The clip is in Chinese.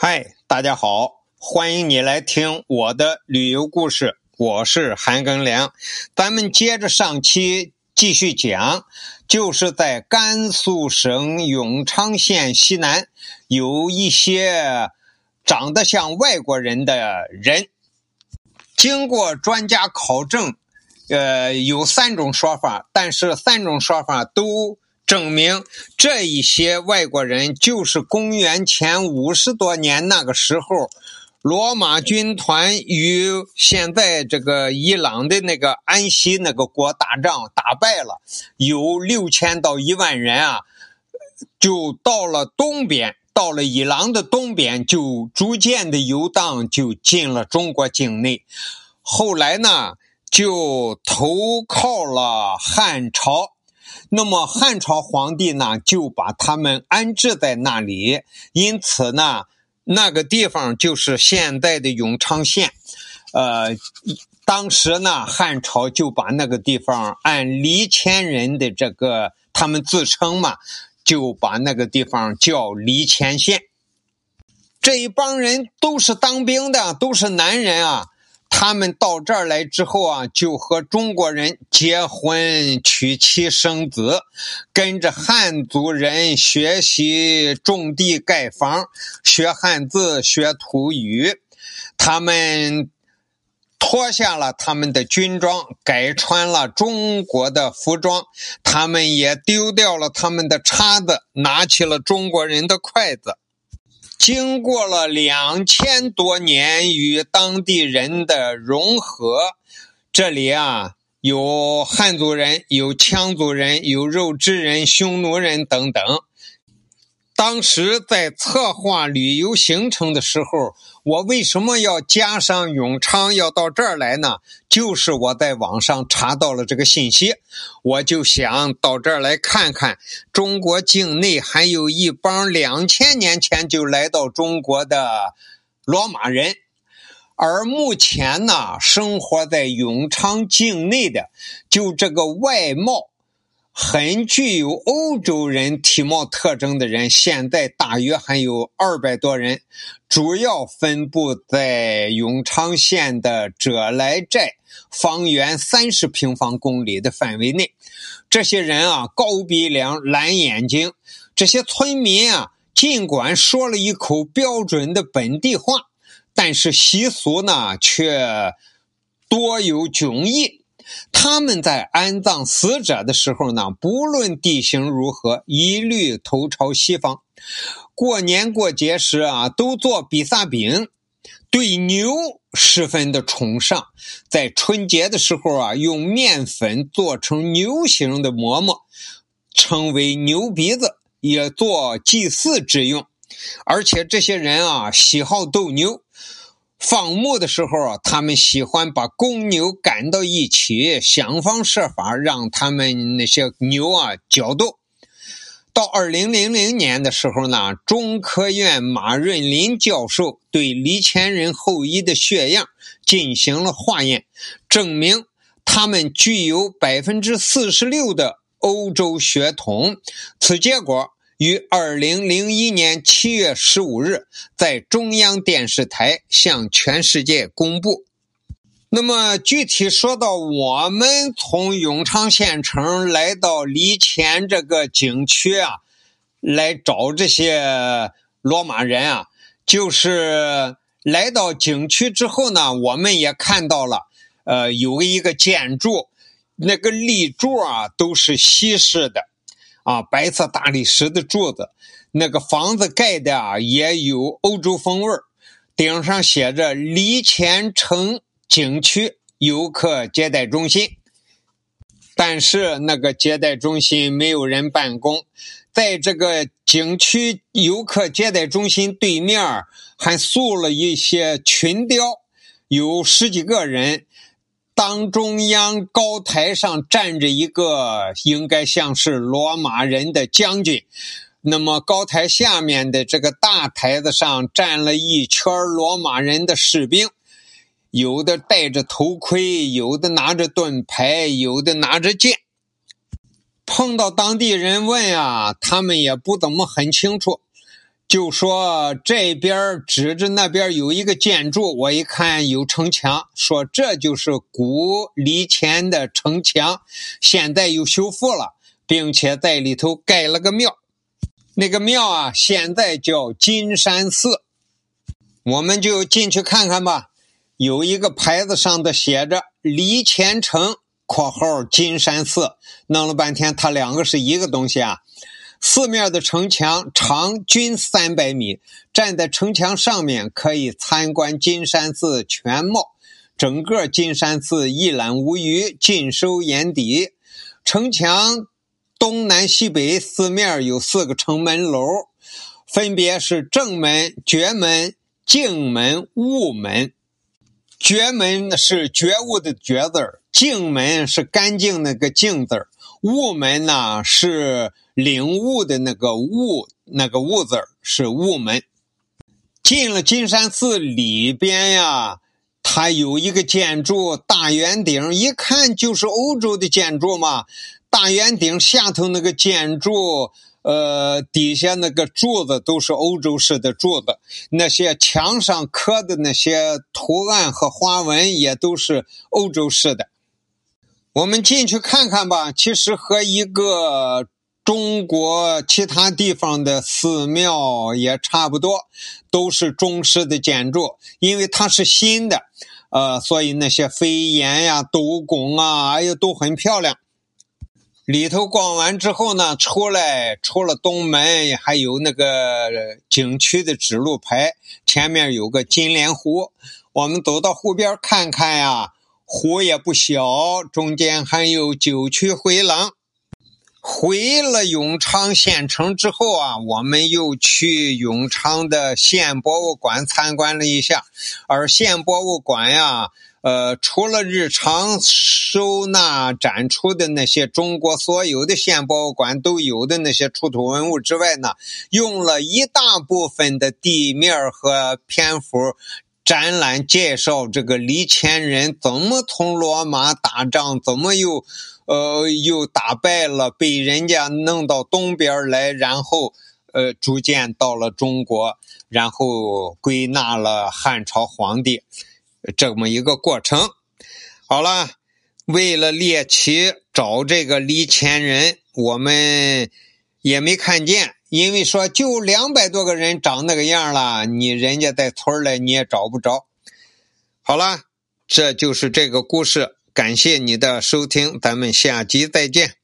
嗨，大家好，欢迎你来听我的旅游故事，我是韩庚良。咱们接着上期继续讲，就是在甘肃省永昌县西南有一些长得像外国人的人，经过专家考证，呃，有三种说法，但是三种说法都。证明这一些外国人就是公元前五十多年那个时候，罗马军团与现在这个伊朗的那个安息那个国打仗打败了，有六千到一万人啊，就到了东边，到了伊朗的东边，就逐渐的游荡，就进了中国境内。后来呢，就投靠了汉朝。那么汉朝皇帝呢，就把他们安置在那里，因此呢，那个地方就是现在的永昌县。呃，当时呢，汉朝就把那个地方按黎前人的这个他们自称嘛，就把那个地方叫黎前县。这一帮人都是当兵的，都是男人啊。他们到这儿来之后啊，就和中国人结婚、娶妻生子，跟着汉族人学习种地、盖房，学汉字、学土语。他们脱下了他们的军装，改穿了中国的服装。他们也丢掉了他们的叉子，拿起了中国人的筷子。经过了两千多年与当地人的融合，这里啊有汉族人、有羌族人、有肉孜人、匈奴人等等。当时在策划旅游行程的时候，我为什么要加上永昌要到这儿来呢？就是我在网上查到了这个信息，我就想到这儿来看看中国境内还有一帮两千年前就来到中国的罗马人，而目前呢，生活在永昌境内的就这个外貌。很具有欧洲人体貌特征的人，现在大约还有二百多人，主要分布在永昌县的者来寨，方圆三十平方公里的范围内。这些人啊，高鼻梁、蓝眼睛。这些村民啊，尽管说了一口标准的本地话，但是习俗呢，却多有迥异。他们在安葬死者的时候呢，不论地形如何，一律头朝西方。过年过节时啊，都做比萨饼，对牛十分的崇尚。在春节的时候啊，用面粉做成牛形的馍馍，称为牛鼻子，也做祭祀之用。而且这些人啊，喜好斗牛。放牧的时候，他们喜欢把公牛赶到一起，想方设法让他们那些牛啊角斗。到二零零零年的时候呢，中科院马润林教授对黎前人后裔的血样进行了化验，证明他们具有百分之四十六的欧洲血统。此结果。于二零零一年七月十五日，在中央电视台向全世界公布。那么，具体说到我们从永昌县城来到黎前这个景区啊，来找这些罗马人啊，就是来到景区之后呢，我们也看到了，呃，有一个建筑，那个立柱啊，都是西式的。啊，白色大理石的柱子，那个房子盖的啊也有欧洲风味顶上写着“黎前城景区游客接待中心”，但是那个接待中心没有人办公。在这个景区游客接待中心对面还塑了一些群雕，有十几个人。当中央高台上站着一个应该像是罗马人的将军，那么高台下面的这个大台子上站了一圈罗马人的士兵，有的戴着头盔，有的拿着盾牌，有的拿着剑。碰到当地人问啊，他们也不怎么很清楚。就说这边指着那边有一个建筑，我一看有城墙，说这就是古李前的城墙，现在又修复了，并且在里头盖了个庙。那个庙啊，现在叫金山寺，我们就进去看看吧。有一个牌子上的写着“李前城（括号金山寺）”，弄了半天，它两个是一个东西啊。四面的城墙长均三百米，站在城墙上面可以参观金山寺全貌。整个金山寺一览无余，尽收眼底。城墙东南西北四面有四个城门楼，分别是正门、觉门、净门、悟门。觉门是觉悟的觉字儿，净门是干净那个净字儿，悟门呢是。领悟的那个悟，那个悟字是悟门。进了金山寺里边呀，它有一个建筑大圆顶，一看就是欧洲的建筑嘛。大圆顶下头那个建筑，呃，底下那个柱子都是欧洲式的柱子，那些墙上刻的那些图案和花纹也都是欧洲式的。我们进去看看吧，其实和一个。中国其他地方的寺庙也差不多，都是中式的建筑，因为它是新的，呃，所以那些飞檐呀、斗拱啊，哎呀，都很漂亮。里头逛完之后呢，出来出了东门，还有那个景区的指路牌，前面有个金莲湖，我们走到湖边看看呀，湖也不小，中间还有九曲回廊。回了永昌县城之后啊，我们又去永昌的县博物馆参观了一下。而县博物馆呀，呃，除了日常收纳展出的那些中国所有的县博物馆都有的那些出土文物之外呢，用了一大部分的地面和篇幅展览介绍这个李前人怎么从罗马打仗，怎么又。呃，又打败了，被人家弄到东边来，然后，呃，逐渐到了中国，然后归纳了汉朝皇帝，这么一个过程。好了，为了猎奇找这个李前人，我们也没看见，因为说就两百多个人长那个样了，你人家在村里你也找不着。好了，这就是这个故事。感谢你的收听，咱们下集再见。